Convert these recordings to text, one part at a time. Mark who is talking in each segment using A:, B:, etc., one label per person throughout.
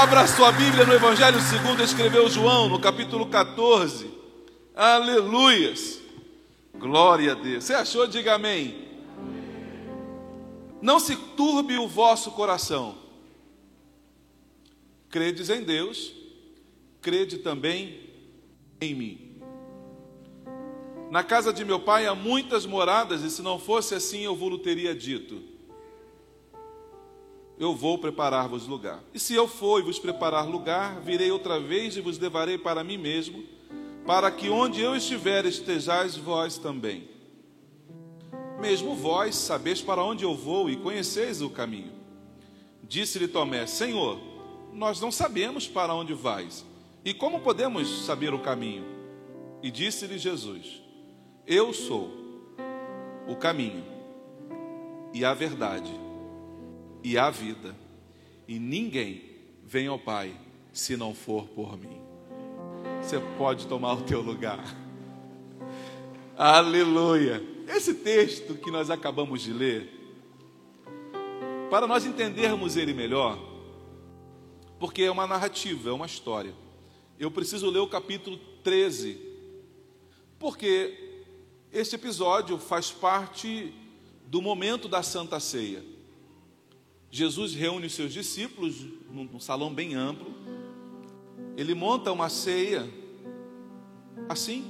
A: Abra sua Bíblia no Evangelho segundo escreveu João, no capítulo 14. Aleluias. Glória a Deus. Você achou? Diga amém. Não se turbe o vosso coração. Credes em Deus, crede também em mim. Na casa de meu pai há muitas moradas, e se não fosse assim, eu vos teria dito eu vou preparar-vos lugar. E se eu for e vos preparar lugar, virei outra vez e vos levarei para mim mesmo, para que onde eu estiver estejais vós também. Mesmo vós sabeis para onde eu vou e conheceis o caminho. Disse-lhe Tomé: Senhor, nós não sabemos para onde vais, e como podemos saber o caminho? E disse-lhe Jesus: Eu sou o caminho e a verdade e a vida. E ninguém vem ao Pai se não for por mim. Você pode tomar o teu lugar. Aleluia. Esse texto que nós acabamos de ler, para nós entendermos ele melhor, porque é uma narrativa, é uma história. Eu preciso ler o capítulo 13, porque este episódio faz parte do momento da Santa Ceia. Jesus reúne os seus discípulos num salão bem amplo. Ele monta uma ceia assim,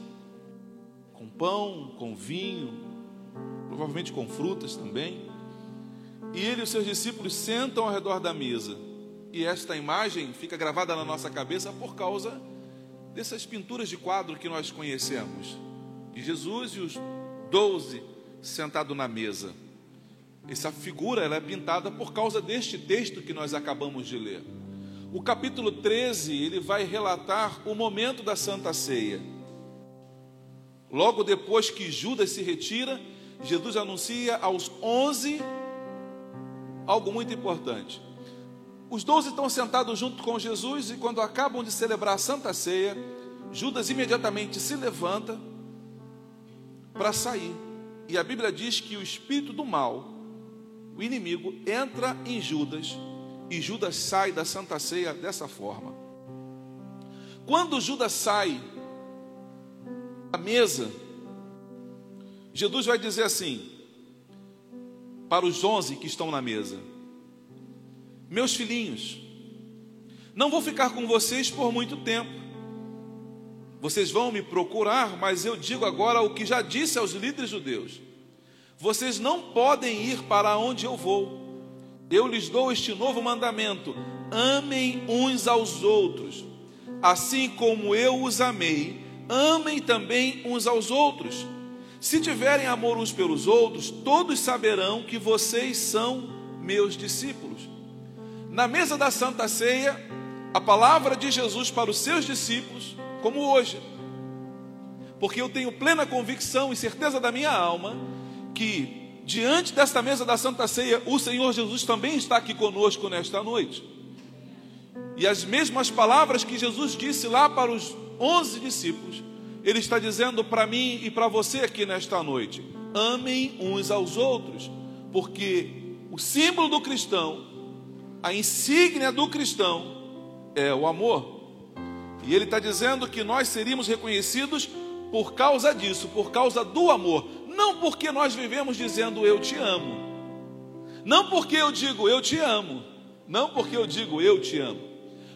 A: com pão, com vinho, provavelmente com frutas também. E ele e os seus discípulos sentam ao redor da mesa. E esta imagem fica gravada na nossa cabeça por causa dessas pinturas de quadro que nós conhecemos. De Jesus e os doze sentados na mesa. Essa figura ela é pintada por causa deste texto que nós acabamos de ler. O capítulo 13, ele vai relatar o momento da Santa Ceia. Logo depois que Judas se retira, Jesus anuncia aos onze algo muito importante. Os doze estão sentados junto com Jesus e quando acabam de celebrar a Santa Ceia, Judas imediatamente se levanta para sair. E a Bíblia diz que o espírito do mal o inimigo entra em Judas e Judas sai da Santa Ceia dessa forma. Quando Judas sai da mesa, Jesus vai dizer assim para os onze que estão na mesa: Meus filhinhos, não vou ficar com vocês por muito tempo. Vocês vão me procurar, mas eu digo agora o que já disse aos líderes judeus vocês não podem ir para onde eu vou. Eu lhes dou este novo mandamento: amem uns aos outros. Assim como eu os amei, amem também uns aos outros. Se tiverem amor uns pelos outros, todos saberão que vocês são meus discípulos. Na mesa da Santa Ceia, a palavra de Jesus para os seus discípulos, como hoje, porque eu tenho plena convicção e certeza da minha alma que diante desta mesa da Santa Ceia, o Senhor Jesus também está aqui conosco nesta noite. E as mesmas palavras que Jesus disse lá para os onze discípulos, Ele está dizendo para mim e para você aqui nesta noite: amem uns aos outros, porque o símbolo do cristão, a insígnia do cristão, é o amor. E Ele está dizendo que nós seríamos reconhecidos por causa disso, por causa do amor. Não porque nós vivemos dizendo eu te amo. Não porque eu digo eu te amo. Não porque eu digo eu te amo.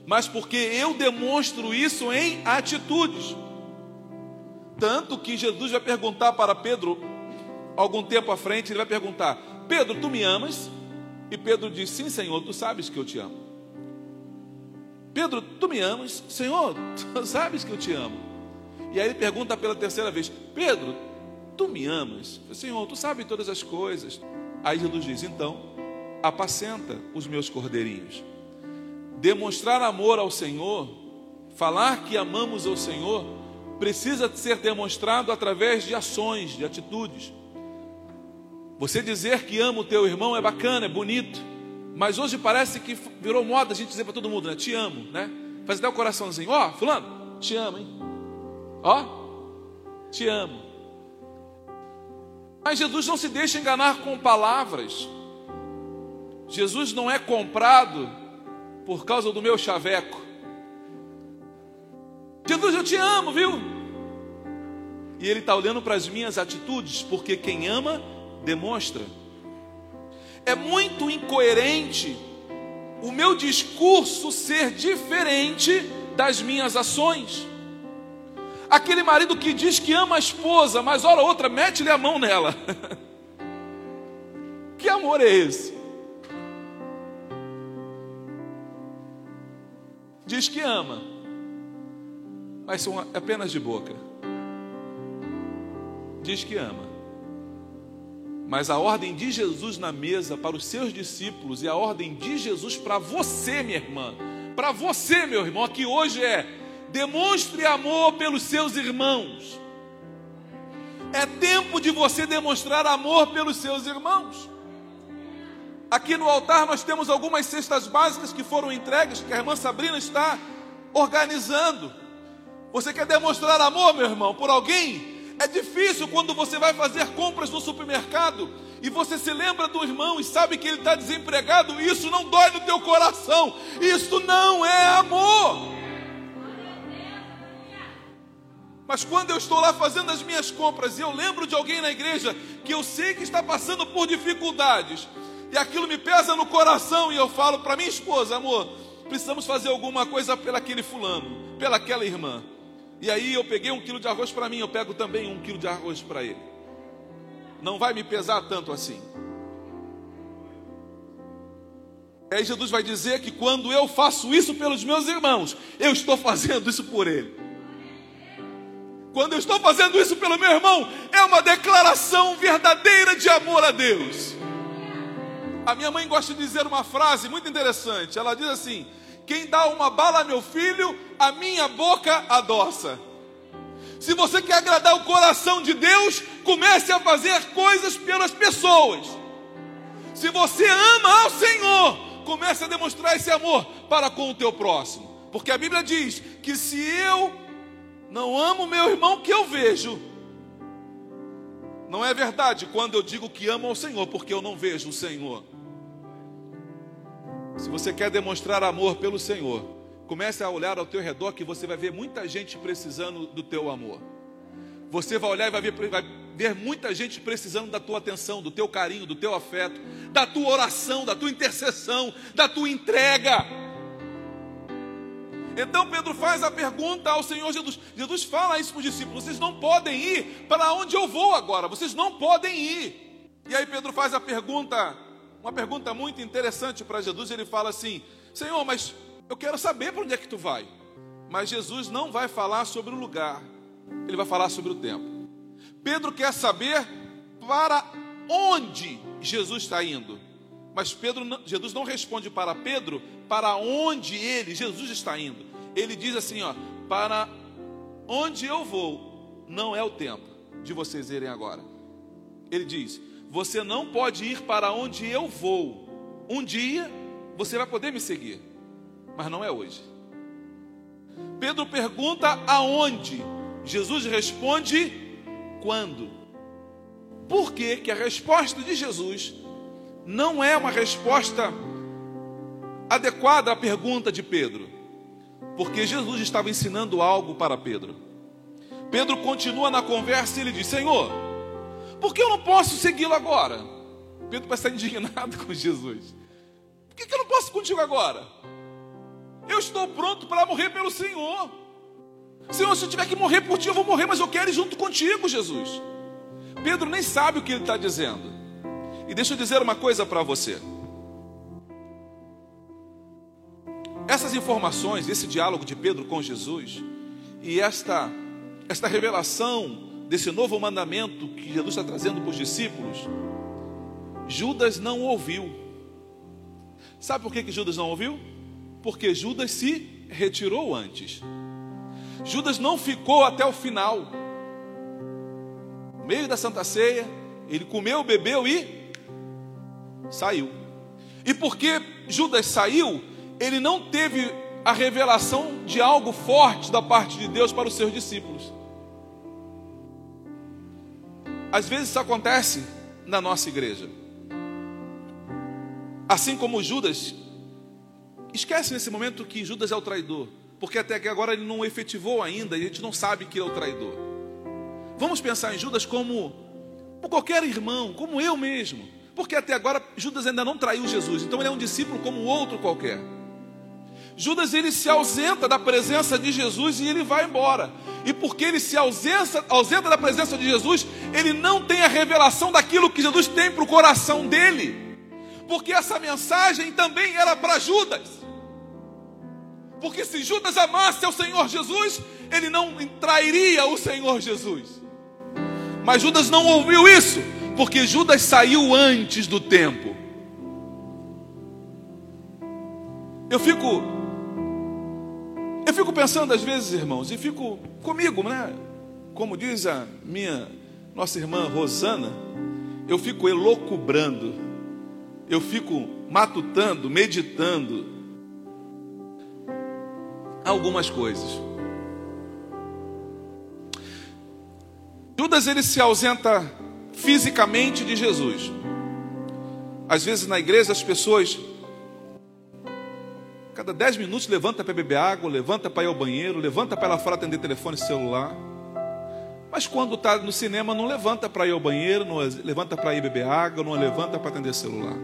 A: Mas porque eu demonstro isso em atitudes. Tanto que Jesus vai perguntar para Pedro, algum tempo à frente, ele vai perguntar: Pedro, tu me amas? E Pedro diz: Sim, Senhor, tu sabes que eu te amo. Pedro, tu me amas? Senhor, tu sabes que eu te amo. E aí ele pergunta pela terceira vez: Pedro, tu me amas? Senhor, tu sabes todas as coisas. Aí Jesus diz: Então, apacenta os meus cordeirinhos. Demonstrar amor ao Senhor, falar que amamos ao Senhor, precisa ser demonstrado através de ações, de atitudes. Você dizer que ama o teu irmão é bacana, é bonito, mas hoje parece que virou moda a gente dizer para todo mundo, né? Te amo, né? Faz até o coraçãozinho, ó, oh, fulano, te amo, hein? Ó, oh, te amo. Mas Jesus não se deixa enganar com palavras. Jesus não é comprado por causa do meu chaveco. Jesus, eu te amo, viu? E Ele está olhando para as minhas atitudes, porque quem ama, demonstra. É muito incoerente o meu discurso ser diferente das minhas ações. Aquele marido que diz que ama a esposa, mas hora outra mete-lhe a mão nela. que amor é esse? Diz que ama, mas são apenas de boca. Diz que ama. Mas a ordem de Jesus na mesa para os seus discípulos e a ordem de Jesus para você, minha irmã, para você, meu irmão, aqui hoje é: demonstre amor pelos seus irmãos. É tempo de você demonstrar amor pelos seus irmãos. Aqui no altar nós temos algumas cestas básicas que foram entregues, que a irmã Sabrina está organizando. Você quer demonstrar amor, meu irmão, por alguém? É difícil quando você vai fazer compras no supermercado e você se lembra do irmão e sabe que ele está desempregado. Isso não dói no teu coração. Isso não é amor. Mas quando eu estou lá fazendo as minhas compras e eu lembro de alguém na igreja que eu sei que está passando por dificuldades, e aquilo me pesa no coração e eu falo para minha esposa, amor, precisamos fazer alguma coisa pelaquele fulano, pelaquela irmã. E aí eu peguei um quilo de arroz para mim, eu pego também um quilo de arroz para ele. Não vai me pesar tanto assim. E aí Jesus vai dizer que quando eu faço isso pelos meus irmãos, eu estou fazendo isso por ele. Quando eu estou fazendo isso pelo meu irmão, é uma declaração verdadeira de amor a Deus. A minha mãe gosta de dizer uma frase muito interessante. Ela diz assim: Quem dá uma bala a meu filho, a minha boca adoça. Se você quer agradar o coração de Deus, comece a fazer coisas pelas pessoas. Se você ama ao Senhor, comece a demonstrar esse amor para com o teu próximo. Porque a Bíblia diz que se eu não amo meu irmão que eu vejo, não é verdade quando eu digo que amo ao Senhor, porque eu não vejo o Senhor. Se você quer demonstrar amor pelo Senhor, comece a olhar ao teu redor que você vai ver muita gente precisando do teu amor. Você vai olhar e vai ver, vai ver muita gente precisando da tua atenção, do teu carinho, do teu afeto, da tua oração, da tua intercessão, da tua entrega. Então Pedro faz a pergunta ao Senhor Jesus. Jesus fala isso para os discípulos: vocês não podem ir para onde eu vou agora, vocês não podem ir. E aí Pedro faz a pergunta uma pergunta muito interessante para Jesus. Ele fala assim: Senhor, mas eu quero saber para onde é que tu vai. Mas Jesus não vai falar sobre o lugar, ele vai falar sobre o tempo. Pedro quer saber para onde Jesus está indo. Mas Pedro, Jesus não responde para Pedro para onde ele, Jesus está indo. Ele diz assim, ó, para onde eu vou, não é o tempo de vocês irem agora. Ele diz: você não pode ir para onde eu vou. Um dia você vai poder me seguir, mas não é hoje. Pedro pergunta aonde. Jesus responde quando. Por que, que a resposta de Jesus não é uma resposta adequada à pergunta de Pedro? Porque Jesus estava ensinando algo para Pedro. Pedro continua na conversa e ele diz: Senhor, por que eu não posso segui-lo agora? Pedro vai estar indignado com Jesus. Por que eu não posso contigo agora? Eu estou pronto para morrer pelo Senhor. Senhor, se eu tiver que morrer por ti, eu vou morrer, mas eu quero ir junto contigo, Jesus. Pedro nem sabe o que ele está dizendo. E deixa eu dizer uma coisa para você. Essas informações, esse diálogo de Pedro com Jesus e esta esta revelação desse novo mandamento que Jesus está trazendo para os discípulos, Judas não ouviu. Sabe por que, que Judas não ouviu? Porque Judas se retirou antes. Judas não ficou até o final. No meio da Santa Ceia, ele comeu, bebeu e saiu. E porque Judas saiu, ele não teve a revelação de algo forte da parte de Deus para os seus discípulos. Às vezes isso acontece na nossa igreja. Assim como Judas, esquece nesse momento que Judas é o traidor, porque até que agora ele não efetivou ainda e a gente não sabe que ele é o traidor. Vamos pensar em Judas como, como qualquer irmão, como eu mesmo, porque até agora Judas ainda não traiu Jesus, então ele é um discípulo como outro qualquer. Judas ele se ausenta da presença de Jesus e ele vai embora. E porque ele se ausenta, ausenta da presença de Jesus, ele não tem a revelação daquilo que Jesus tem para o coração dele porque essa mensagem também era para Judas. Porque se Judas amasse ao Senhor Jesus, ele não trairia o Senhor Jesus. Mas Judas não ouviu isso, porque Judas saiu antes do tempo. Eu fico eu fico pensando às vezes, irmãos, e fico comigo, né? Como diz a minha nossa irmã Rosana, eu fico elocubrando eu fico matutando, meditando algumas coisas. Judas ele se ausenta fisicamente de Jesus. Às vezes na igreja as pessoas cada dez minutos levanta para beber água, levanta para ir ao banheiro, levanta para lá fora atender telefone celular. Mas quando está no cinema não levanta para ir ao banheiro, não levanta para ir beber água, não levanta para atender celular.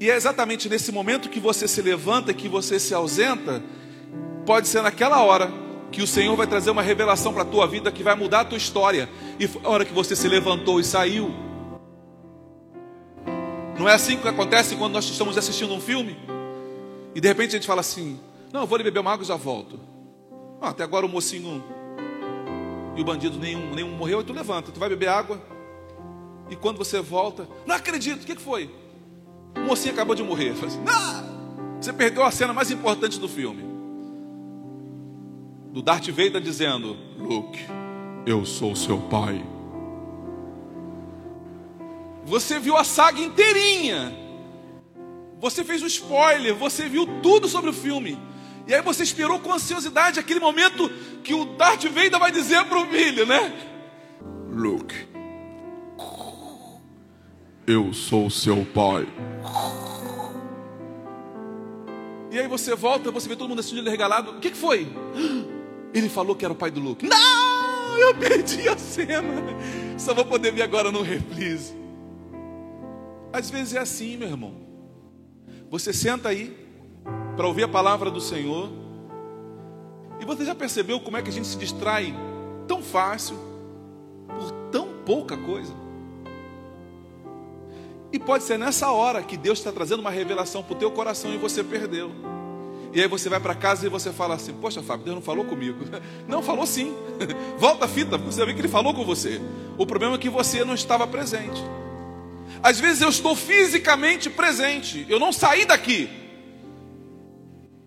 A: E é exatamente nesse momento que você se levanta, que você se ausenta, pode ser naquela hora que o Senhor vai trazer uma revelação para a tua vida que vai mudar a tua história. E a hora que você se levantou e saiu. Não é assim que acontece quando nós estamos assistindo um filme? E de repente a gente fala assim: Não, eu vou ali beber uma água e já volto. Ah, até agora o mocinho e o bandido nenhum, nenhum morreu, e tu levanta, tu vai beber água. E quando você volta, não acredito, o que foi? O mocinho acabou de morrer. Assim, você perdeu a cena mais importante do filme. Do Darth Vader dizendo: Luke, eu sou seu pai. Você viu a saga inteirinha. Você fez o um spoiler, você viu tudo sobre o filme. E aí você esperou com ansiosidade aquele momento que o Darth Vader vai dizer para o filho, né? Luke, eu sou seu pai. E aí você volta, você vê todo mundo assistindo ele regalado. O que, que foi? Ele falou que era o pai do Luke. Não, eu perdi a cena. Só vou poder ver agora no reprise. Às vezes é assim, meu irmão. Você senta aí para ouvir a palavra do Senhor. E você já percebeu como é que a gente se distrai tão fácil por tão pouca coisa? E pode ser nessa hora que Deus está trazendo uma revelação para o teu coração e você perdeu. E aí você vai para casa e você fala assim: Poxa, Fábio, Deus não falou comigo. Não, falou sim. Volta a fita, você vê que ele falou com você. O problema é que você não estava presente. Às vezes eu estou fisicamente presente, eu não saí daqui.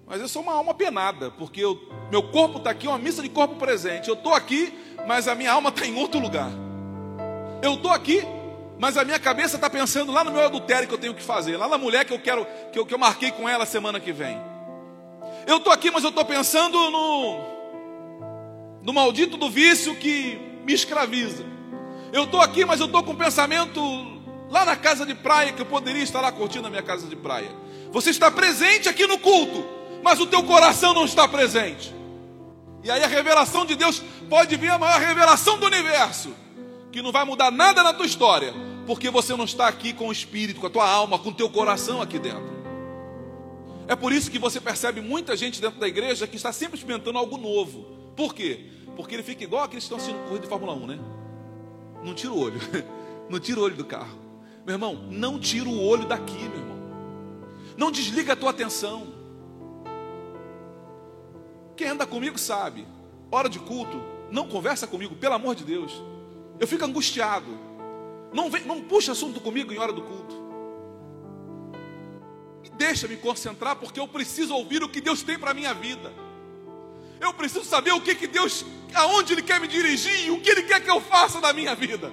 A: Mas eu sou uma alma penada, porque eu, meu corpo está aqui, uma missa de corpo presente. Eu estou aqui, mas a minha alma está em outro lugar. Eu estou aqui, mas a minha cabeça está pensando lá no meu adultério que eu tenho que fazer, lá na mulher que eu quero, que eu, que eu marquei com ela semana que vem. Eu estou aqui, mas eu estou pensando no, no maldito do vício que me escraviza. Eu estou aqui, mas eu estou com um pensamento lá na casa de praia que eu poderia estar lá curtindo a minha casa de praia. Você está presente aqui no culto, mas o teu coração não está presente. E aí a revelação de Deus pode vir a maior revelação do universo, que não vai mudar nada na tua história, porque você não está aqui com o espírito, com a tua alma, com o teu coração aqui dentro. É por isso que você percebe muita gente dentro da igreja que está sempre experimentando algo novo. Por quê? Porque ele fica igual aqueles que estão assistindo corrida de Fórmula 1, né? Não tira o olho. Não tira o olho do carro. Meu irmão, não tira o olho daqui, meu irmão. Não desliga a tua atenção. Quem anda comigo sabe. hora de culto, não conversa comigo, pelo amor de Deus. Eu fico angustiado. Não, vem, não puxa assunto comigo em hora do culto. Deixa me concentrar, porque eu preciso ouvir o que Deus tem para a minha vida. Eu preciso saber o que, que Deus, aonde Ele quer me dirigir o que Ele quer que eu faça na minha vida.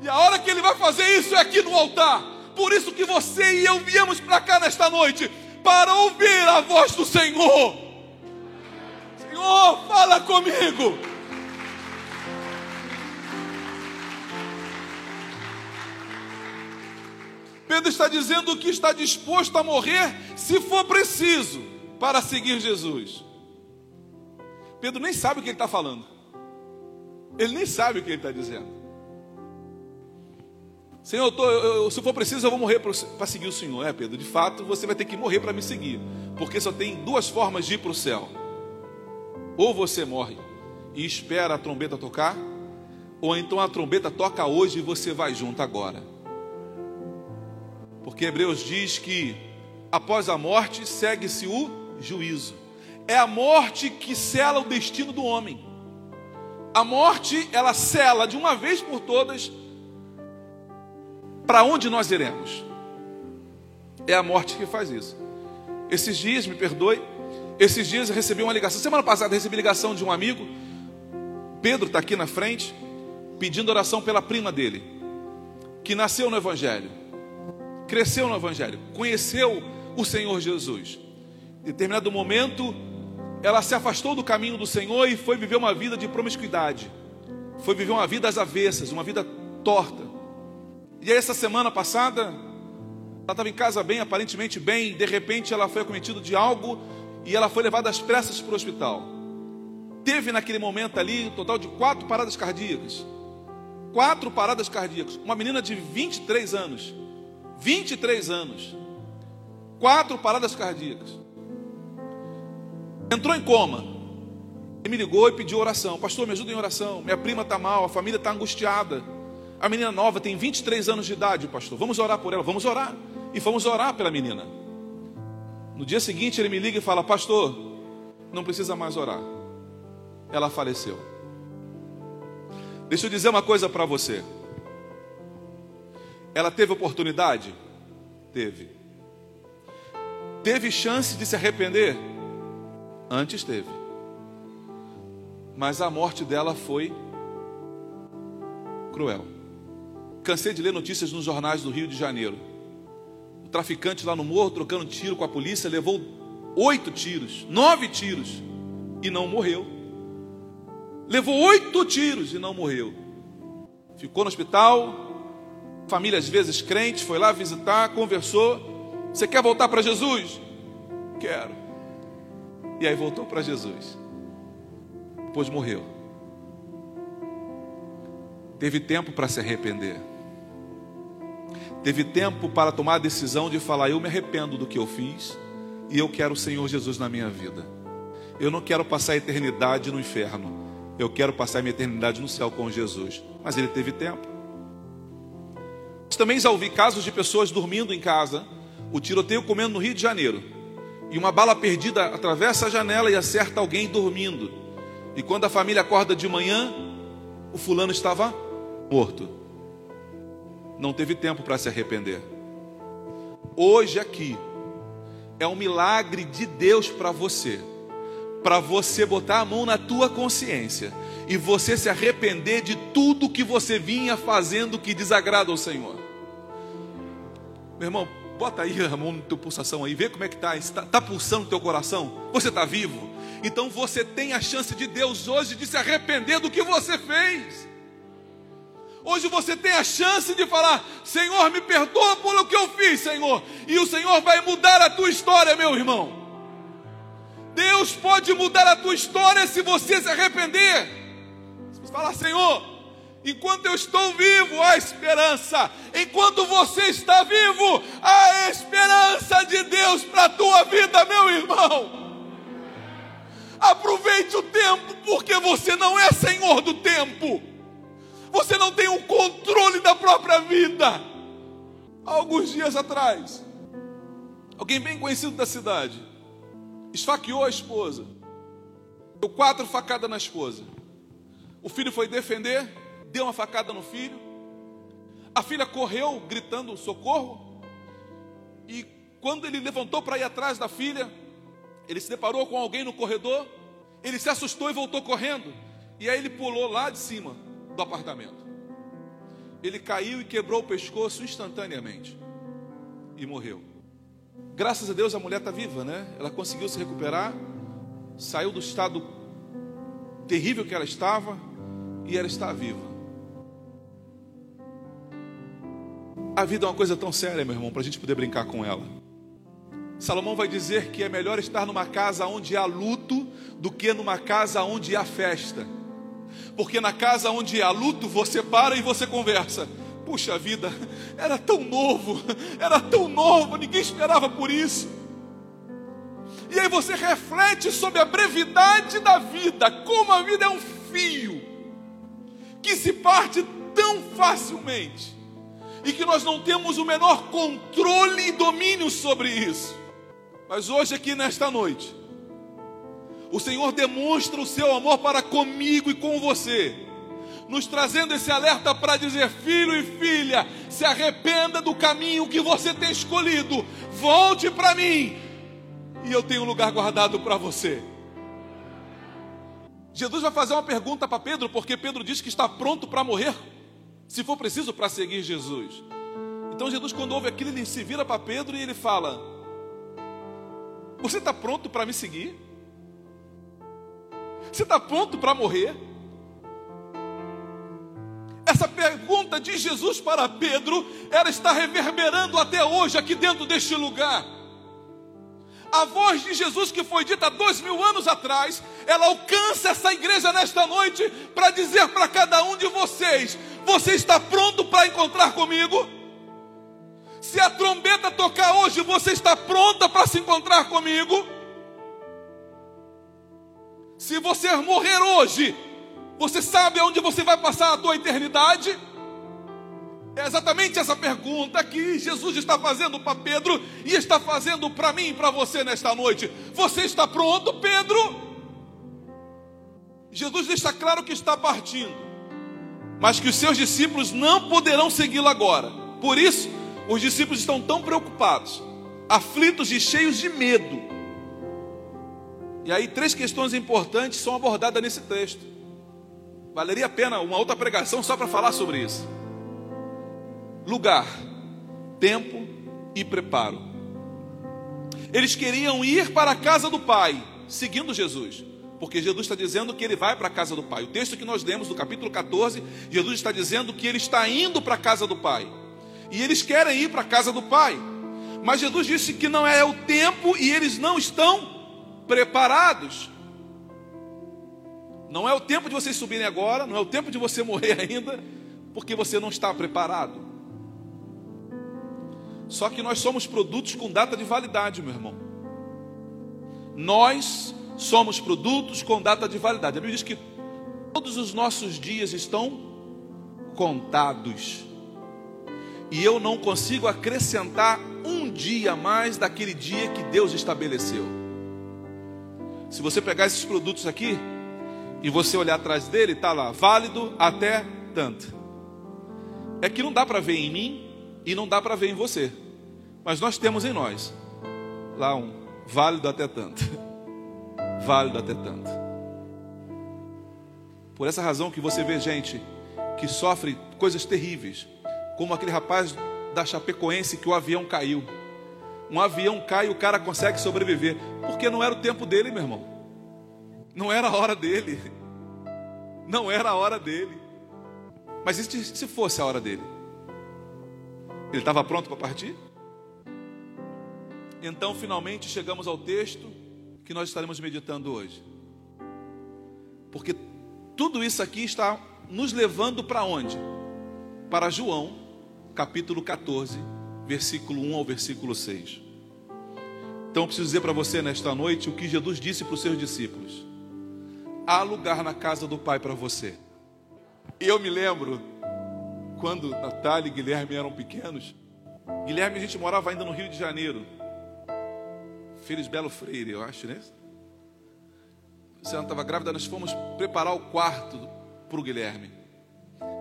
A: E a hora que Ele vai fazer isso é aqui no altar. Por isso que você e eu viemos para cá nesta noite, para ouvir a voz do Senhor. Senhor, fala comigo. Pedro está dizendo que está disposto a morrer se for preciso para seguir Jesus. Pedro nem sabe o que ele está falando. Ele nem sabe o que ele está dizendo. Senhor, eu tô, eu, se for preciso, eu vou morrer para seguir o Senhor. É, Pedro, de fato, você vai ter que morrer para me seguir. Porque só tem duas formas de ir para o céu: ou você morre e espera a trombeta tocar, ou então a trombeta toca hoje e você vai junto agora. Porque Hebreus diz que após a morte segue-se o juízo. É a morte que sela o destino do homem. A morte, ela sela de uma vez por todas para onde nós iremos. É a morte que faz isso. Esses dias, me perdoe, esses dias eu recebi uma ligação. Semana passada recebi ligação de um amigo. Pedro está aqui na frente, pedindo oração pela prima dele, que nasceu no Evangelho cresceu no Evangelho, conheceu o Senhor Jesus. Em determinado momento, ela se afastou do caminho do Senhor e foi viver uma vida de promiscuidade. Foi viver uma vida às avessas, uma vida torta. E aí, essa semana passada, ela estava em casa bem, aparentemente bem, de repente ela foi acometida de algo e ela foi levada às pressas para o hospital. Teve naquele momento ali um total de quatro paradas cardíacas. Quatro paradas cardíacas. Uma menina de 23 anos 23 anos, quatro paradas cardíacas. Entrou em coma. Ele me ligou e pediu oração. Pastor, me ajuda em oração. Minha prima está mal, a família está angustiada. A menina nova tem 23 anos de idade, pastor. Vamos orar por ela, vamos orar. E fomos orar pela menina. No dia seguinte ele me liga e fala: Pastor, não precisa mais orar. Ela faleceu. Deixa eu dizer uma coisa para você. Ela teve oportunidade? Teve. Teve chance de se arrepender? Antes teve. Mas a morte dela foi cruel. Cansei de ler notícias nos jornais do Rio de Janeiro. O traficante lá no morro trocando tiro com a polícia levou oito tiros, nove tiros e não morreu. Levou oito tiros e não morreu. Ficou no hospital, família às vezes crente, foi lá visitar, conversou. Você quer voltar para Jesus? Quero. E aí voltou para Jesus. Depois morreu. Teve tempo para se arrepender. Teve tempo para tomar a decisão de falar: Eu me arrependo do que eu fiz e eu quero o Senhor Jesus na minha vida. Eu não quero passar a eternidade no inferno. Eu quero passar a minha eternidade no céu com Jesus. Mas ele teve tempo. Também já ouvi casos de pessoas dormindo em casa, o tiroteio comendo no Rio de Janeiro, e uma bala perdida atravessa a janela e acerta alguém dormindo. E quando a família acorda de manhã, o fulano estava morto. Não teve tempo para se arrepender. Hoje aqui é um milagre de Deus para você, para você botar a mão na tua consciência e você se arrepender de tudo que você vinha fazendo que desagrada ao Senhor. Meu irmão, bota aí a mão no teu pulsação aí, vê como é que está. Está tá pulsando o teu coração? Você está vivo? Então você tem a chance de Deus hoje de se arrepender do que você fez. Hoje você tem a chance de falar: Senhor, me perdoa por o que eu fiz, Senhor. E o Senhor vai mudar a tua história, meu irmão. Deus pode mudar a tua história se você se arrepender. Fala, Senhor, enquanto eu estou vivo, há esperança. Enquanto você está vivo, há esperança de Deus para a tua vida, meu irmão. Aproveite o tempo, porque você não é senhor do tempo. Você não tem o controle da própria vida. alguns dias atrás, alguém bem conhecido da cidade esfaqueou a esposa Deu quatro facadas na esposa. O filho foi defender, deu uma facada no filho. A filha correu gritando socorro. E quando ele levantou para ir atrás da filha, ele se deparou com alguém no corredor. Ele se assustou e voltou correndo. E aí ele pulou lá de cima do apartamento. Ele caiu e quebrou o pescoço instantaneamente. E morreu. Graças a Deus a mulher está viva, né? Ela conseguiu se recuperar, saiu do estado terrível que ela estava e ela está viva. A vida é uma coisa tão séria, meu irmão, para a gente poder brincar com ela. Salomão vai dizer que é melhor estar numa casa onde há luto do que numa casa onde há festa. Porque na casa onde há luto, você para e você conversa. Puxa vida, era tão novo, era tão novo, ninguém esperava por isso. E aí você reflete sobre a brevidade da vida, como a vida é um fio que se parte tão facilmente e que nós não temos o menor controle e domínio sobre isso. Mas hoje, aqui nesta noite, o Senhor demonstra o seu amor para comigo e com você, nos trazendo esse alerta para dizer: filho e filha, se arrependa do caminho que você tem escolhido, volte para mim, e eu tenho um lugar guardado para você. Jesus vai fazer uma pergunta para Pedro, porque Pedro diz que está pronto para morrer, se for preciso, para seguir Jesus. Então Jesus, quando ouve aquilo, ele se vira para Pedro e ele fala: Você está pronto para me seguir? Você está pronto para morrer? Essa pergunta de Jesus para Pedro, ela está reverberando até hoje aqui dentro deste lugar. A voz de Jesus que foi dita dois mil anos atrás, ela alcança essa igreja nesta noite para dizer para cada um de vocês: você está pronto para encontrar comigo? Se a trombeta tocar hoje, você está pronta para se encontrar comigo? Se você morrer hoje, você sabe aonde você vai passar a tua eternidade? É exatamente essa pergunta que Jesus está fazendo para Pedro e está fazendo para mim e para você nesta noite. Você está pronto, Pedro? Jesus deixa claro que está partindo, mas que os seus discípulos não poderão segui-lo agora. Por isso, os discípulos estão tão preocupados, aflitos e cheios de medo e aí, três questões importantes são abordadas nesse texto. Valeria a pena uma outra pregação só para falar sobre isso. Lugar, tempo e preparo. Eles queriam ir para a casa do Pai, seguindo Jesus, porque Jesus está dizendo que ele vai para a casa do Pai. O texto que nós lemos do capítulo 14, Jesus está dizendo que ele está indo para a casa do Pai, e eles querem ir para a casa do Pai, mas Jesus disse que não é o tempo e eles não estão preparados. Não é o tempo de vocês subirem agora, não é o tempo de você morrer ainda, porque você não está preparado. Só que nós somos produtos com data de validade, meu irmão. Nós somos produtos com data de validade. A Bíblia diz que todos os nossos dias estão contados. E eu não consigo acrescentar um dia mais daquele dia que Deus estabeleceu. Se você pegar esses produtos aqui e você olhar atrás dele, está lá, válido até tanto. É que não dá para ver em mim e não dá para ver em você. Mas nós temos em nós lá um válido até tanto. válido até tanto. Por essa razão que você vê gente que sofre coisas terríveis, como aquele rapaz da Chapecoense que o avião caiu. Um avião cai e o cara consegue sobreviver. Porque não era o tempo dele, meu irmão. Não era a hora dele. Não era a hora dele. Mas e se fosse a hora dele? Ele estava pronto para partir? Então, finalmente, chegamos ao texto que nós estaremos meditando hoje. Porque tudo isso aqui está nos levando para onde? Para João, capítulo 14, versículo 1 ao versículo 6. Então eu preciso dizer para você nesta noite o que Jesus disse para os seus discípulos: há lugar na casa do Pai para você. Eu me lembro quando Natália e Guilherme eram pequenos. Guilherme, a gente morava ainda no Rio de Janeiro. Filhos Belo Freire, eu acho, né? Luciana estava grávida, nós fomos preparar o quarto para o Guilherme.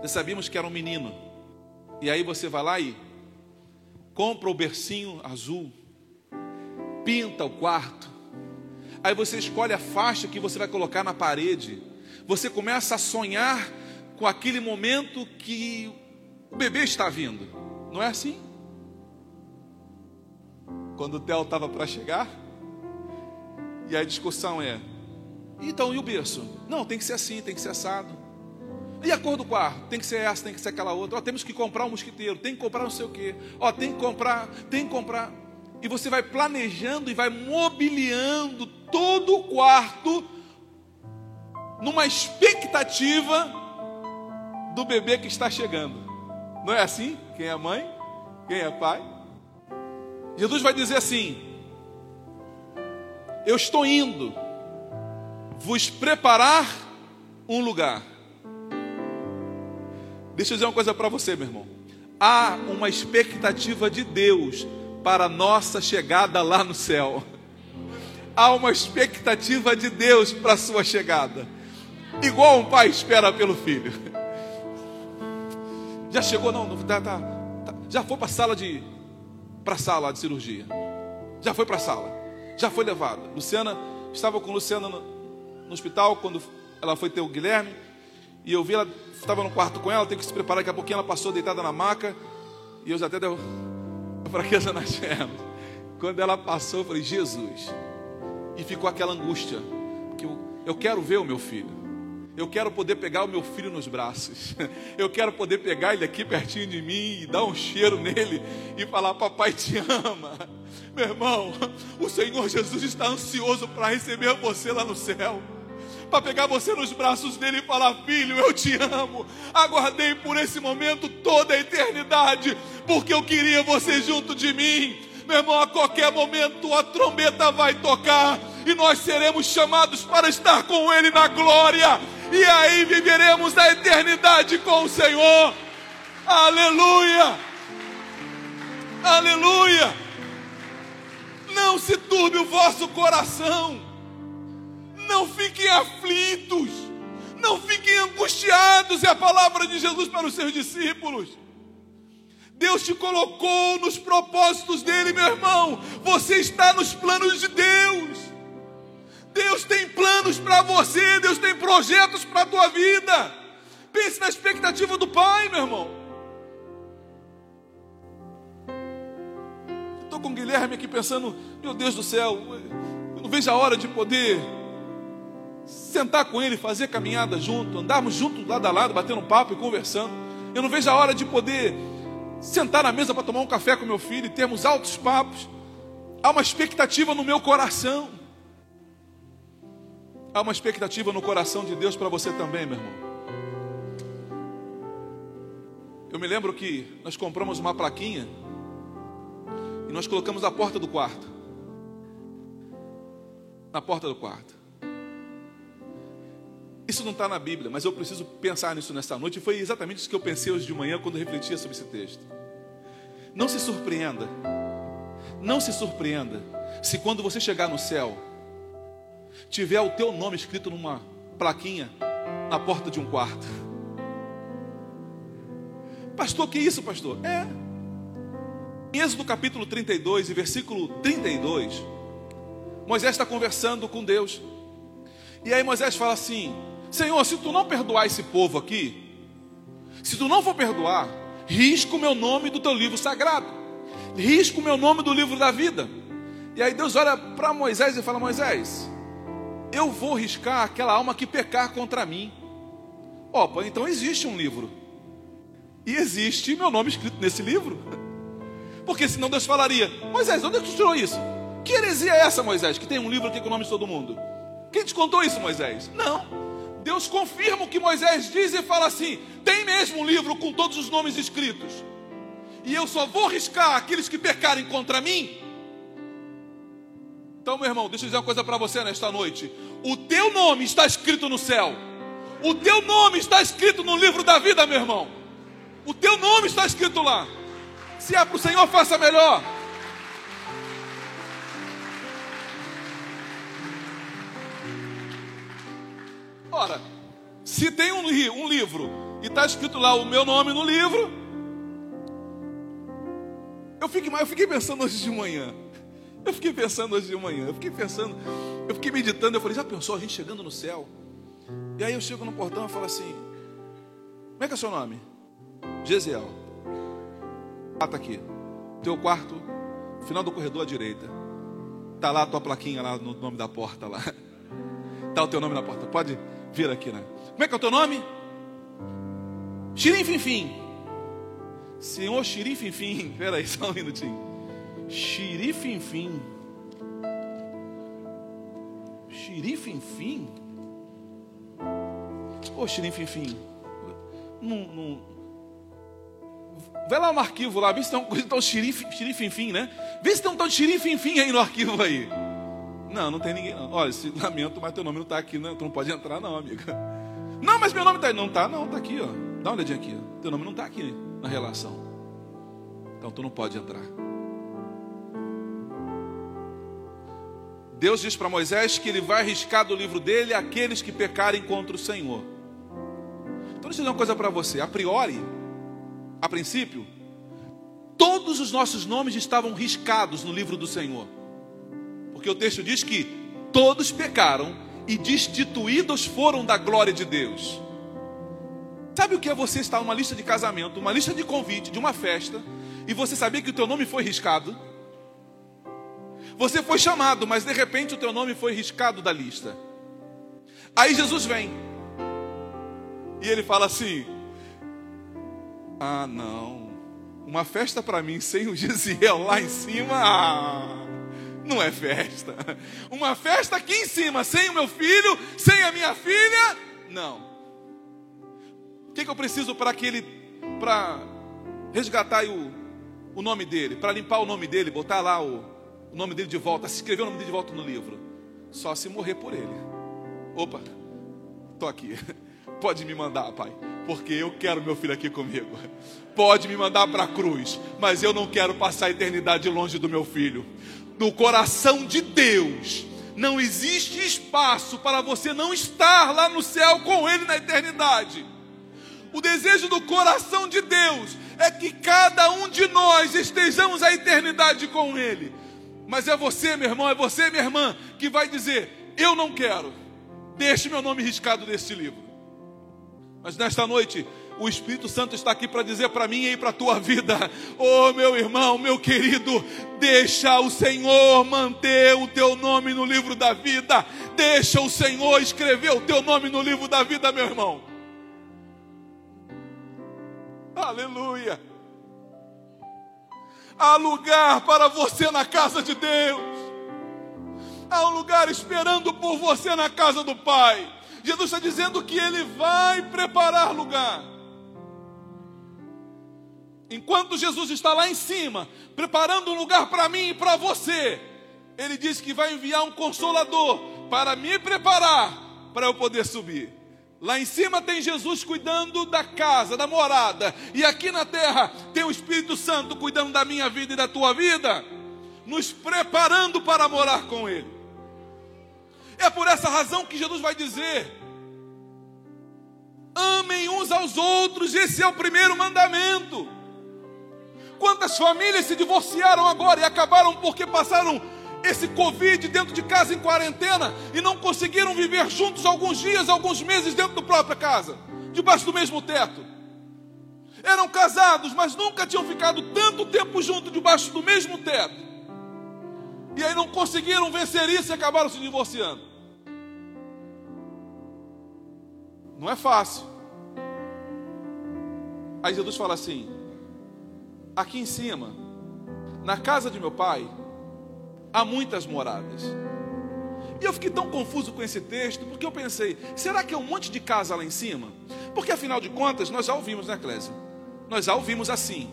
A: Nós sabíamos que era um menino. E aí você vai lá e compra o bercinho azul, pinta o quarto. Aí você escolhe a faixa que você vai colocar na parede. Você começa a sonhar com aquele momento que o bebê está vindo. Não é assim? Quando o Theo estava para chegar, e a discussão é: então, e o berço? Não, tem que ser assim, tem que ser assado. E a cor do quarto? Tem que ser essa, tem que ser aquela outra. Ó, temos que comprar um mosquiteiro, tem que comprar não sei o quê. Ó, tem que comprar, tem que comprar. E você vai planejando e vai mobiliando todo o quarto numa expectativa do bebê que está chegando. Não é assim? Quem é mãe? Quem é pai? Jesus vai dizer assim: Eu estou indo vos preparar um lugar. Deixa eu dizer uma coisa para você, meu irmão. Há uma expectativa de Deus para a nossa chegada lá no céu. Há uma expectativa de Deus para a sua chegada. Igual um pai espera pelo filho. Já chegou não? Tá, tá, tá. Já foi para a sala de para sala de cirurgia. Já foi para a sala. Já foi levada. Luciana estava com Luciana no, no hospital quando ela foi ter o Guilherme. E eu vi ela, estava no quarto com ela, tem que se preparar, daqui a pouquinho ela passou deitada na maca. E eu já até deu fraqueza nas pernas. Quando ela passou, eu falei, Jesus. E ficou aquela angústia. Que eu, eu quero ver o meu filho. Eu quero poder pegar o meu filho nos braços. Eu quero poder pegar ele aqui pertinho de mim e dar um cheiro nele e falar: Papai te ama. Meu irmão, o Senhor Jesus está ansioso para receber você lá no céu para pegar você nos braços dele e falar: Filho, eu te amo. Aguardei por esse momento toda a eternidade, porque eu queria você junto de mim. Meu irmão, a qualquer momento a trombeta vai tocar e nós seremos chamados para estar com Ele na glória, e aí viveremos a eternidade com o Senhor. Aleluia! Aleluia! Não se turbe o vosso coração. Não fiquem aflitos, não fiquem angustiados, é a palavra de Jesus para os seus discípulos. Deus te colocou nos propósitos dele, meu irmão. Você está nos planos de Deus. Deus tem planos para você, Deus tem projetos para a tua vida. Pense na expectativa do Pai, meu irmão. Estou com o Guilherme aqui pensando, meu Deus do céu, eu não vejo a hora de poder sentar com ele, fazer caminhada junto, andarmos juntos lado a lado, batendo papo e conversando. Eu não vejo a hora de poder sentar na mesa para tomar um café com meu filho e termos altos papos. Há uma expectativa no meu coração. Há uma expectativa no coração de Deus para você também, meu irmão. Eu me lembro que nós compramos uma plaquinha e nós colocamos na porta do quarto. Na porta do quarto. Isso não está na Bíblia, mas eu preciso pensar nisso nesta noite. E foi exatamente isso que eu pensei hoje de manhã quando refletia sobre esse texto. Não se surpreenda, não se surpreenda se quando você chegar no céu, tiver o teu nome escrito numa plaquinha na porta de um quarto. Pastor, que isso, pastor? É. Em Êxodo capítulo 32 e versículo 32, Moisés está conversando com Deus. E aí Moisés fala assim: Senhor, se tu não perdoar esse povo aqui, se tu não for perdoar, risca o meu nome do teu livro sagrado, risca o meu nome do livro da vida. E aí Deus olha para Moisés e fala: Moisés, eu vou riscar aquela alma que pecar contra mim. Opa, então existe um livro. E existe meu nome escrito nesse livro. Porque senão Deus falaria: Moisés, onde é que tu tirou isso? Que heresia é essa, Moisés, que tem um livro aqui com o nome de todo mundo? Quem te contou isso, Moisés? Não. Deus confirma o que Moisés diz e fala assim: tem mesmo um livro com todos os nomes escritos, e eu só vou riscar aqueles que pecarem contra mim. Então, meu irmão, deixa eu dizer uma coisa para você nesta noite: o teu nome está escrito no céu, o teu nome está escrito no livro da vida, meu irmão, o teu nome está escrito lá. Se é para o Senhor, faça melhor. Ora, se tem um, um livro e está escrito lá o meu nome no livro, eu fiquei, eu fiquei pensando hoje de manhã. Eu fiquei pensando hoje de manhã. Eu fiquei pensando, eu fiquei meditando. Eu falei, já pensou a gente chegando no céu? E aí eu chego no portão e falo assim: Como é que é o seu nome? Gesiel. Ah, tá aqui. Teu quarto, final do corredor à direita. Tá lá a tua plaquinha lá no nome da porta lá. Tá o teu nome na porta. Pode vir aqui, né? Como é que é o teu nome? Xirim Finfim. Senhor Xirim Finfim. Espera aí, só um minutinho. Xirim Finfim. Xirim Finfim? Ô Xirim Finfim. Não, não, Vai lá no arquivo lá, vê se tem um coisa tal xirifinfim, né? Vê se tem um tal xirifinfim aí no arquivo aí. Não, não tem ninguém não. Olha, se, lamento, mas teu nome não está aqui, né? Tu não pode entrar não, amiga. Não, mas meu nome está aí. Não está, não, está aqui, ó. Dá uma olhadinha aqui. Ó. Teu nome não está aqui na relação. Então tu não pode entrar. Deus diz para Moisés que ele vai arriscar do livro dele aqueles que pecarem contra o Senhor. Então deixa eu dizer uma coisa para você. A priori, a princípio, todos os nossos nomes estavam riscados no livro do Senhor. Porque o texto diz que todos pecaram e destituídos foram da glória de Deus. Sabe o que é você estar numa lista de casamento, uma lista de convite, de uma festa, e você saber que o teu nome foi riscado? Você foi chamado, mas de repente o teu nome foi riscado da lista. Aí Jesus vem. E ele fala assim: ah, não. Uma festa para mim sem o Gisiel lá em cima, ah, não é festa. Uma festa aqui em cima sem o meu filho, sem a minha filha, não. O que, que eu preciso para que ele, para resgatar o, o nome dele, para limpar o nome dele, botar lá o, o nome dele de volta, se escrever o nome dele de volta no livro? Só se morrer por ele. Opa, estou aqui. Pode me mandar, pai porque eu quero meu filho aqui comigo. Pode me mandar para a cruz, mas eu não quero passar a eternidade longe do meu filho. No coração de Deus, não existe espaço para você não estar lá no céu com Ele na eternidade. O desejo do coração de Deus é que cada um de nós estejamos a eternidade com Ele. Mas é você, meu irmão, é você, minha irmã, que vai dizer: Eu não quero. Deixe meu nome riscado neste livro. Mas nesta noite, o Espírito Santo está aqui para dizer para mim e para a tua vida: Oh, meu irmão, meu querido, deixa o Senhor manter o teu nome no livro da vida, deixa o Senhor escrever o teu nome no livro da vida, meu irmão. Aleluia. Há lugar para você na casa de Deus, há um lugar esperando por você na casa do Pai. Jesus está dizendo que Ele vai preparar lugar. Enquanto Jesus está lá em cima, preparando um lugar para mim e para você, Ele diz que vai enviar um consolador para me preparar para eu poder subir. Lá em cima tem Jesus cuidando da casa, da morada, e aqui na terra tem o Espírito Santo cuidando da minha vida e da tua vida, nos preparando para morar com Ele. É por essa razão que Jesus vai dizer: amem uns aos outros, esse é o primeiro mandamento. Quantas famílias se divorciaram agora e acabaram porque passaram esse Covid dentro de casa em quarentena e não conseguiram viver juntos alguns dias, alguns meses dentro da própria casa, debaixo do mesmo teto. Eram casados, mas nunca tinham ficado tanto tempo juntos debaixo do mesmo teto. E aí não conseguiram vencer isso e acabaram se divorciando. Não é fácil. Aí Jesus fala assim: aqui em cima, na casa de meu pai, há muitas moradas. E eu fiquei tão confuso com esse texto, porque eu pensei: será que é um monte de casa lá em cima? Porque afinal de contas, nós já ouvimos, né, Clésia? Nós já ouvimos assim: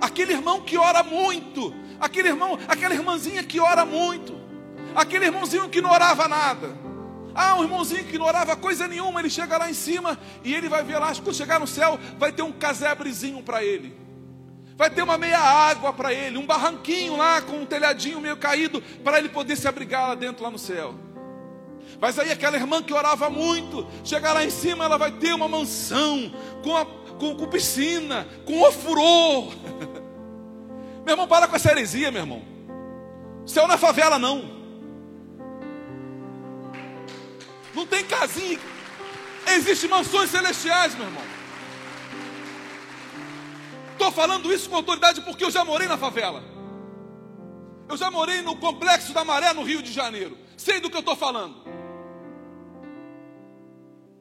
A: aquele irmão que ora muito, aquele irmão, aquela irmãzinha que ora muito, aquele irmãozinho que não orava nada. Ah, um irmãozinho que não orava coisa nenhuma, ele chega lá em cima e ele vai ver lá, quando chegar no céu, vai ter um casebrezinho para ele. Vai ter uma meia água para ele, um barranquinho lá com um telhadinho meio caído para ele poder se abrigar lá dentro lá no céu. Mas aí aquela irmã que orava muito, chegar lá em cima, ela vai ter uma mansão com, a, com, com piscina, com ofurô. meu irmão, para com essa heresia, meu irmão. Céu na favela, não. Não tem casinha. Existem mansões celestiais, meu irmão. Estou falando isso com autoridade porque eu já morei na favela. Eu já morei no complexo da Maré, no Rio de Janeiro. Sei do que eu estou falando.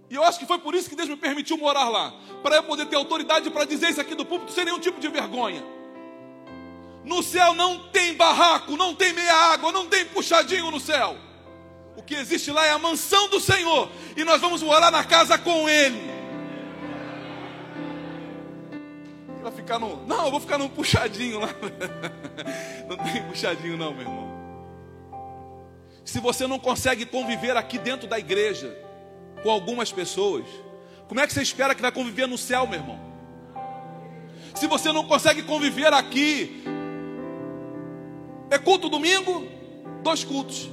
A: E eu acho que foi por isso que Deus me permitiu morar lá. Para eu poder ter autoridade para dizer isso aqui do púlpito sem nenhum tipo de vergonha. No céu não tem barraco, não tem meia água, não tem puxadinho no céu. O que existe lá é a mansão do Senhor. E nós vamos morar na casa com Ele. Ficar no. Não, eu vou ficar num puxadinho lá. Não tem puxadinho, não, meu irmão. Se você não consegue conviver aqui dentro da igreja, com algumas pessoas, como é que você espera que vai conviver no céu, meu irmão? Se você não consegue conviver aqui, é culto domingo, dois cultos,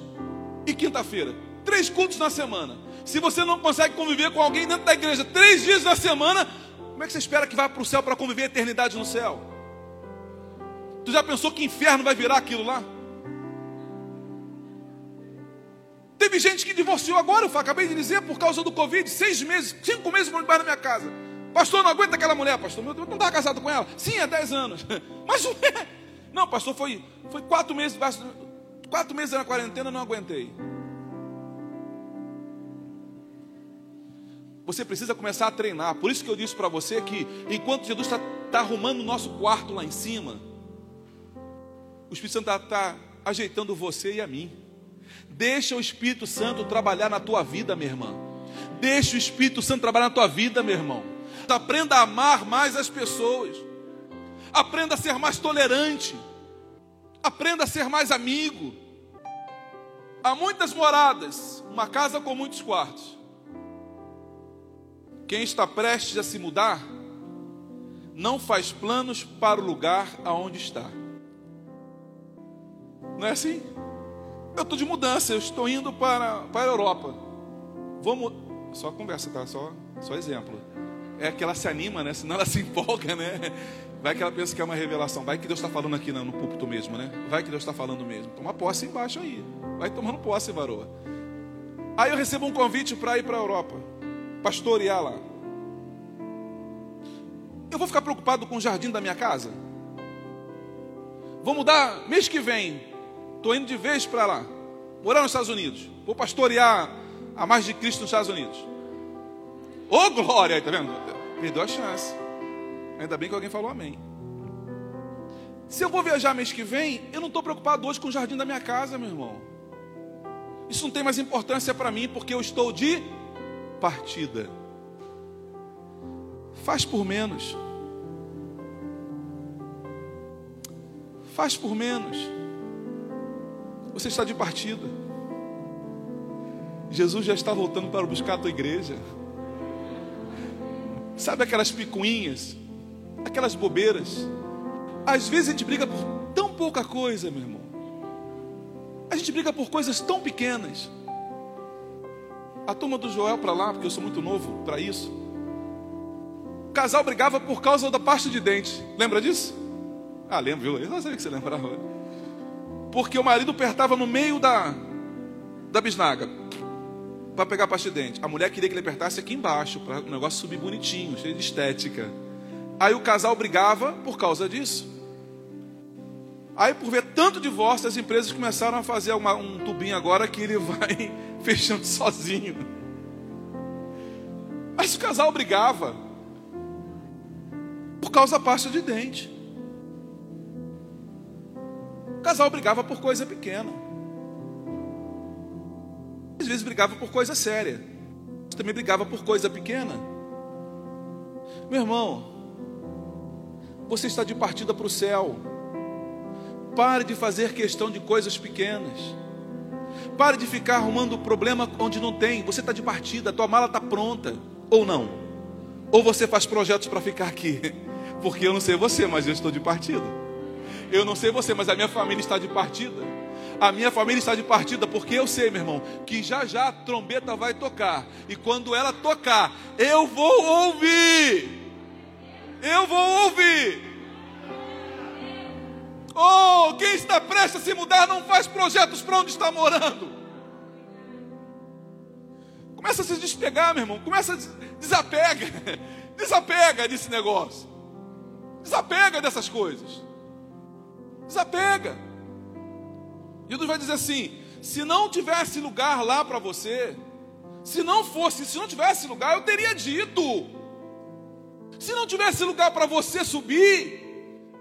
A: e quinta-feira, três cultos na semana. Se você não consegue conviver com alguém dentro da igreja três dias na semana, como é que você espera que vá para o céu para conviver a eternidade no céu? Tu já pensou que inferno vai virar aquilo lá? Teve gente que divorciou agora, eu acabei de dizer, por causa do Covid, seis meses, cinco meses morando na minha casa. Pastor, não aguenta aquela mulher, pastor. Meu Deus, não estava casado com ela? Sim, há dez anos. Mas não, pastor, foi, foi quatro meses, quatro meses na quarentena, não aguentei. Você precisa começar a treinar. Por isso que eu disse para você que enquanto Jesus está tá arrumando o nosso quarto lá em cima, o Espírito Santo está tá ajeitando você e a mim. Deixa o Espírito Santo trabalhar na tua vida, minha irmã. Deixa o Espírito Santo trabalhar na tua vida, meu irmão. Aprenda a amar mais as pessoas. Aprenda a ser mais tolerante. Aprenda a ser mais amigo. Há muitas moradas, uma casa com muitos quartos. Quem está prestes a se mudar, não faz planos para o lugar aonde está. Não é assim? Eu estou de mudança, eu estou indo para, para a Europa. Vamos. Só conversa, tá? Só, só exemplo. É que ela se anima, né? Senão ela se empolga, né? Vai que ela pensa que é uma revelação. Vai que Deus está falando aqui no, no púlpito mesmo, né? Vai que Deus está falando mesmo. Toma posse embaixo aí. Vai tomando posse, varoa. Aí eu recebo um convite para ir para a Europa. Pastorear lá. Eu vou ficar preocupado com o jardim da minha casa? Vou mudar mês que vem Estou indo de vez para lá. Morar nos Estados Unidos. Vou pastorear a mais de Cristo nos Estados Unidos. Ô oh, glória! Aí, tá vendo? Perdeu a chance. Ainda bem que alguém falou amém. Se eu vou viajar mês que vem, eu não estou preocupado hoje com o jardim da minha casa, meu irmão. Isso não tem mais importância para mim, porque eu estou de partida. Faz por menos. Faz por menos. Você está de partida. Jesus já está voltando para buscar a tua igreja. Sabe aquelas picuinhas, aquelas bobeiras? Às vezes a gente briga por tão pouca coisa, meu irmão. A gente briga por coisas tão pequenas. A turma do Joel para lá, porque eu sou muito novo para isso. O casal brigava por causa da pasta de dente. Lembra disso? Ah, lembro, viu? Eu não sabia que você lembrava porque o marido apertava no meio da, da bisnaga para pegar a pasta de dente. A mulher queria que ele apertasse aqui embaixo, para o negócio subir bonitinho, cheio de estética. Aí o casal brigava por causa disso. Aí, por ver tanto divórcio, as empresas começaram a fazer uma, um tubinho agora que ele vai fechando sozinho. Mas o casal brigava por causa da pasta de dente. O casal brigava por coisa pequena. Às vezes brigava por coisa séria. Também brigava por coisa pequena. Meu irmão, você está de partida para o céu. Pare de fazer questão de coisas pequenas. Pare de ficar arrumando problema onde não tem. Você está de partida, a tua mala está pronta. Ou não. Ou você faz projetos para ficar aqui. Porque eu não sei você, mas eu estou de partida. Eu não sei você, mas a minha família está de partida. A minha família está de partida, porque eu sei, meu irmão, que já já a trombeta vai tocar. E quando ela tocar, eu vou ouvir. Eu vou ouvir. Oh, quem está prestes a se mudar não faz projetos para onde está morando. Começa a se despegar, meu irmão. Começa a desapega. Desapega desse negócio. Desapega dessas coisas. Desapega. Jesus vai dizer assim: se não tivesse lugar lá para você, se não fosse, se não tivesse lugar, eu teria dito. Se não tivesse lugar para você subir,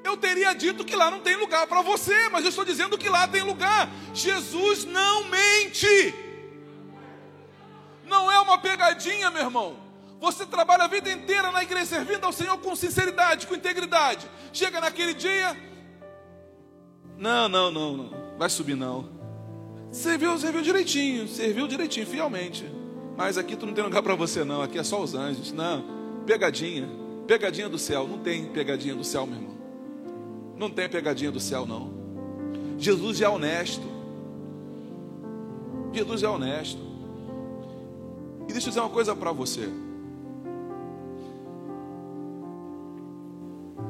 A: eu teria dito que lá não tem lugar para você, mas eu estou dizendo que lá tem lugar. Jesus não mente. Não é uma pegadinha, meu irmão. Você trabalha a vida inteira na igreja servindo ao Senhor com sinceridade, com integridade. Chega naquele dia, não, não, não, não, vai subir não. Serviu, serviu direitinho, serviu direitinho, fielmente. Mas aqui tu não tem lugar para você não, aqui é só os anjos. Não, pegadinha, pegadinha do céu. Não tem pegadinha do céu, meu irmão. Não tem pegadinha do céu, não. Jesus é honesto. Jesus é honesto. E deixa eu dizer uma coisa para você.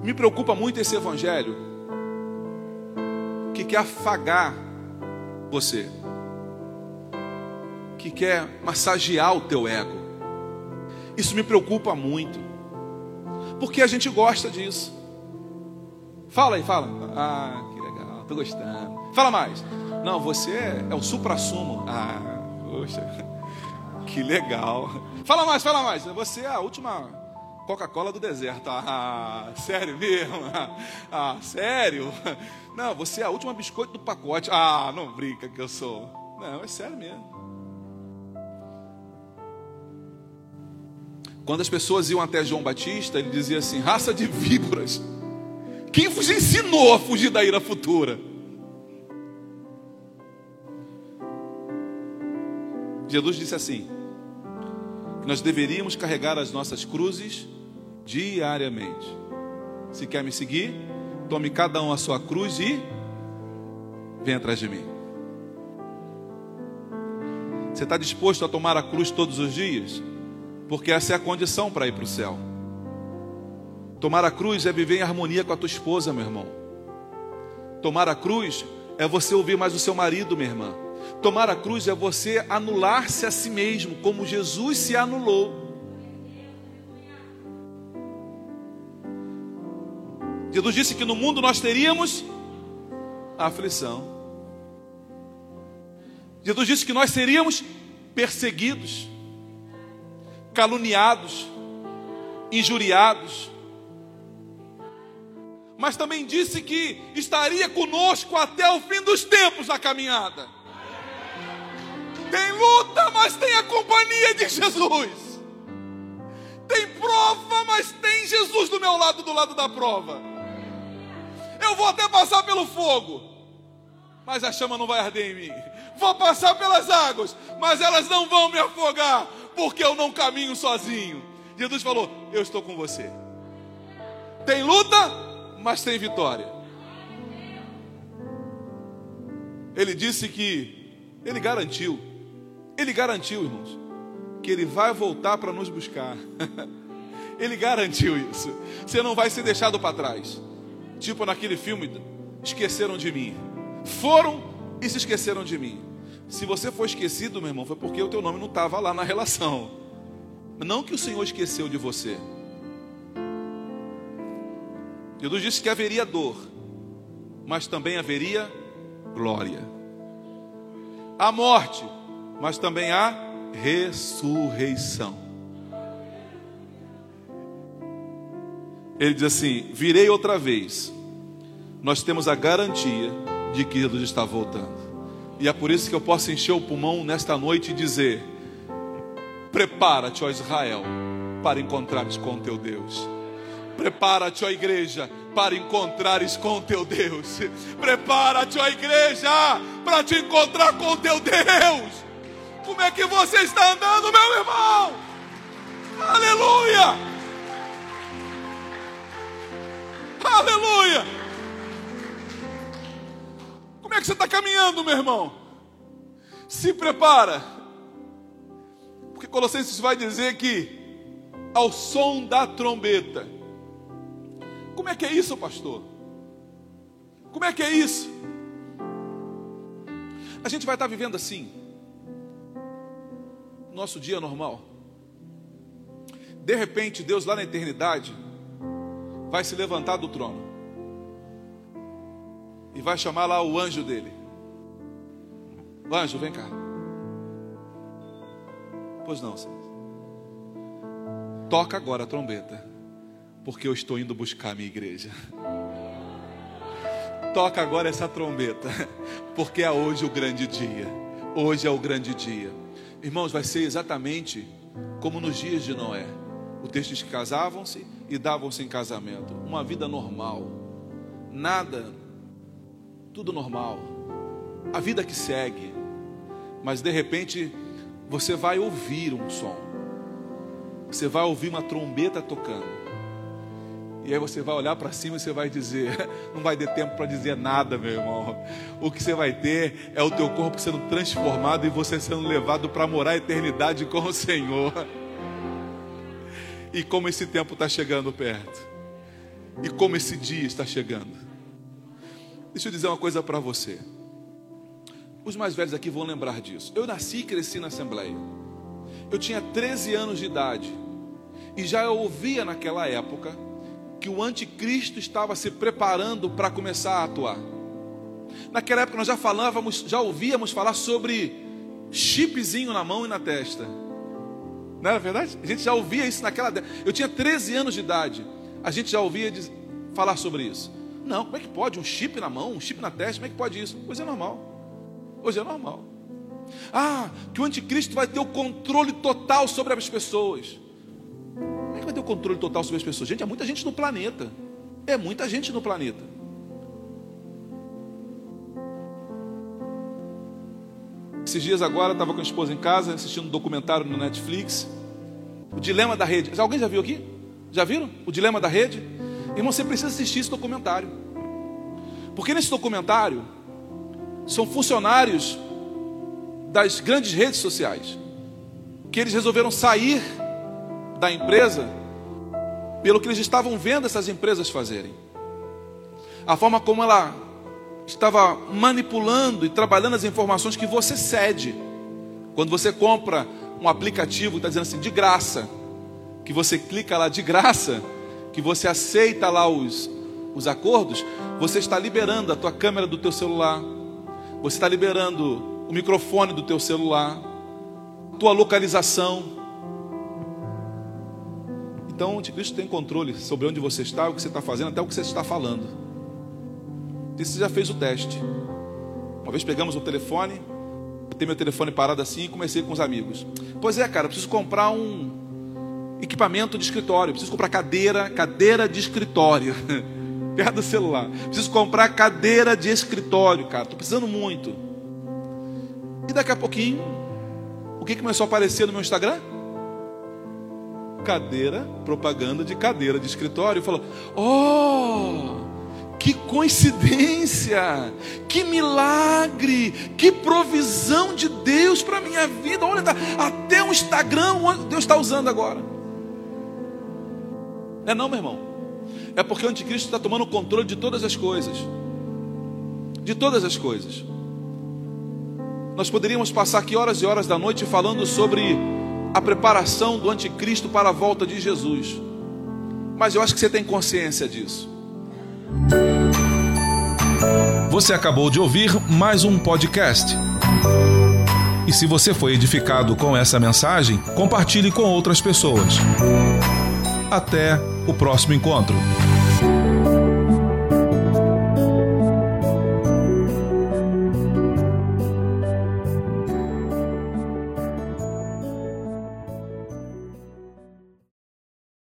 A: Me preocupa muito esse evangelho que quer afagar você, que quer massagear o teu ego. Isso me preocupa muito, porque a gente gosta disso. Fala aí, fala. Ah, que legal, tô gostando. Fala mais. Não, você é, o supra-sumo. Ah, poxa, que legal. Fala mais, fala mais. Você é a última Coca-Cola do deserto. Ah, sério mesmo? Ah, sério? Não, você é a última biscoito do pacote. Ah, não brinca que eu sou. Não, é sério mesmo. Quando as pessoas iam até João Batista, ele dizia assim: raça de víboras. Quem vos ensinou a fugir da ira futura? Jesus disse assim: que nós deveríamos carregar as nossas cruzes diariamente. Se quer me seguir, tome cada um a sua cruz e venha atrás de mim. Você está disposto a tomar a cruz todos os dias? Porque essa é a condição para ir para o céu. Tomar a cruz é viver em harmonia com a tua esposa, meu irmão. Tomar a cruz é você ouvir mais o seu marido, minha irmã. Tomar a cruz é você anular-se a si mesmo, como Jesus se anulou. Jesus disse que no mundo nós teríamos aflição. Jesus disse que nós seríamos perseguidos, caluniados, injuriados, mas também disse que estaria conosco até o fim dos tempos na caminhada. Tem luta, mas tem a companhia de Jesus. Tem prova, mas tem Jesus do meu lado, do lado da prova. Eu vou até passar pelo fogo, mas a chama não vai arder em mim. Vou passar pelas águas, mas elas não vão me afogar, porque eu não caminho sozinho. Jesus falou: Eu estou com você. Tem luta, mas tem vitória. Ele disse que ele garantiu, ele garantiu, irmãos, que ele vai voltar para nos buscar. ele garantiu isso. Você não vai ser deixado para trás. Tipo naquele filme, esqueceram de mim. Foram e se esqueceram de mim. Se você for esquecido, meu irmão, foi porque o teu nome não estava lá na relação. Não que o Senhor esqueceu de você. Jesus disse que haveria dor, mas também haveria glória. A morte, mas também a ressurreição. Ele diz assim: Virei outra vez. Nós temos a garantia de que Jesus está voltando. E é por isso que eu posso encher o pulmão nesta noite e dizer: Prepara-te, ó Israel, para encontrar-te com teu Deus. Prepara-te, ó igreja, para encontrares com o teu Deus. Prepara-te, ó igreja, para te encontrar com o teu Deus. Como é que você está andando, meu irmão? Aleluia! Aleluia! Como é que você está caminhando, meu irmão? Se prepara. Porque Colossenses vai dizer que ao som da trombeta. Como é que é isso, pastor? Como é que é isso? A gente vai estar vivendo assim, nosso dia normal. De repente, Deus lá na eternidade vai se levantar do trono e vai chamar lá o anjo dele. O anjo, vem cá. Pois não, Senhor. Toca agora a trombeta, porque eu estou indo buscar a minha igreja. Toca agora essa trombeta, porque é hoje o grande dia. Hoje é o grande dia. Irmãos, vai ser exatamente como nos dias de Noé. O texto diz que casavam-se e davam-se em casamento. Uma vida normal. Nada, tudo normal. A vida que segue. Mas de repente você vai ouvir um som. Você vai ouvir uma trombeta tocando. E aí você vai olhar para cima e você vai dizer, não vai ter tempo para dizer nada, meu irmão. O que você vai ter é o teu corpo sendo transformado e você sendo levado para morar a eternidade com o Senhor. E como esse tempo está chegando perto. E como esse dia está chegando. Deixa eu dizer uma coisa para você. Os mais velhos aqui vão lembrar disso. Eu nasci e cresci na Assembleia. Eu tinha 13 anos de idade. E já ouvia naquela época que o anticristo estava se preparando para começar a atuar. Naquela época nós já falávamos, já ouvíamos falar sobre chipzinho na mão e na testa. Não era verdade? A gente já ouvia isso naquela. Eu tinha 13 anos de idade. A gente já ouvia falar sobre isso. Não, como é que pode? Um chip na mão, um chip na testa, como é que pode isso? Hoje é normal. Hoje é normal. Ah, que o anticristo vai ter o controle total sobre as pessoas. Vai ter o controle total sobre as pessoas? Gente, é muita gente no planeta. É muita gente no planeta. Esses dias agora, estava com a esposa em casa, assistindo um documentário no Netflix. O Dilema da Rede. Alguém já viu aqui? Já viram? O Dilema da Rede? Irmão, você precisa assistir esse documentário. Porque nesse documentário, são funcionários das grandes redes sociais. Que eles resolveram sair da empresa pelo que eles estavam vendo essas empresas fazerem. A forma como ela estava manipulando e trabalhando as informações que você cede. Quando você compra um aplicativo está dizendo assim, de graça, que você clica lá de graça, que você aceita lá os, os acordos, você está liberando a tua câmera do teu celular, você está liberando o microfone do teu celular, tua localização. Então o anticristo tem controle sobre onde você está, o que você está fazendo, até o que você está falando. E você já fez o teste. Uma vez pegamos o telefone, eu tenho meu telefone parado assim e comecei com os amigos. Pois é, cara, preciso comprar um equipamento de escritório, preciso comprar cadeira, cadeira de escritório. Perto do celular. Preciso comprar cadeira de escritório, cara. Estou precisando muito. E daqui a pouquinho, o que começou a aparecer no meu Instagram? Cadeira, propaganda de cadeira de escritório. Falou: Oh! Que coincidência, que milagre, que provisão de Deus para a minha vida. Olha, tá, até o Instagram Deus está usando agora. É não, meu irmão. É porque o anticristo está tomando controle de todas as coisas. De todas as coisas. Nós poderíamos passar aqui horas e horas da noite falando sobre a preparação do anticristo para a volta de Jesus. Mas eu acho que você tem consciência disso.
B: Você acabou de ouvir mais um podcast. E se você foi edificado com essa mensagem, compartilhe com outras pessoas. Até o próximo encontro.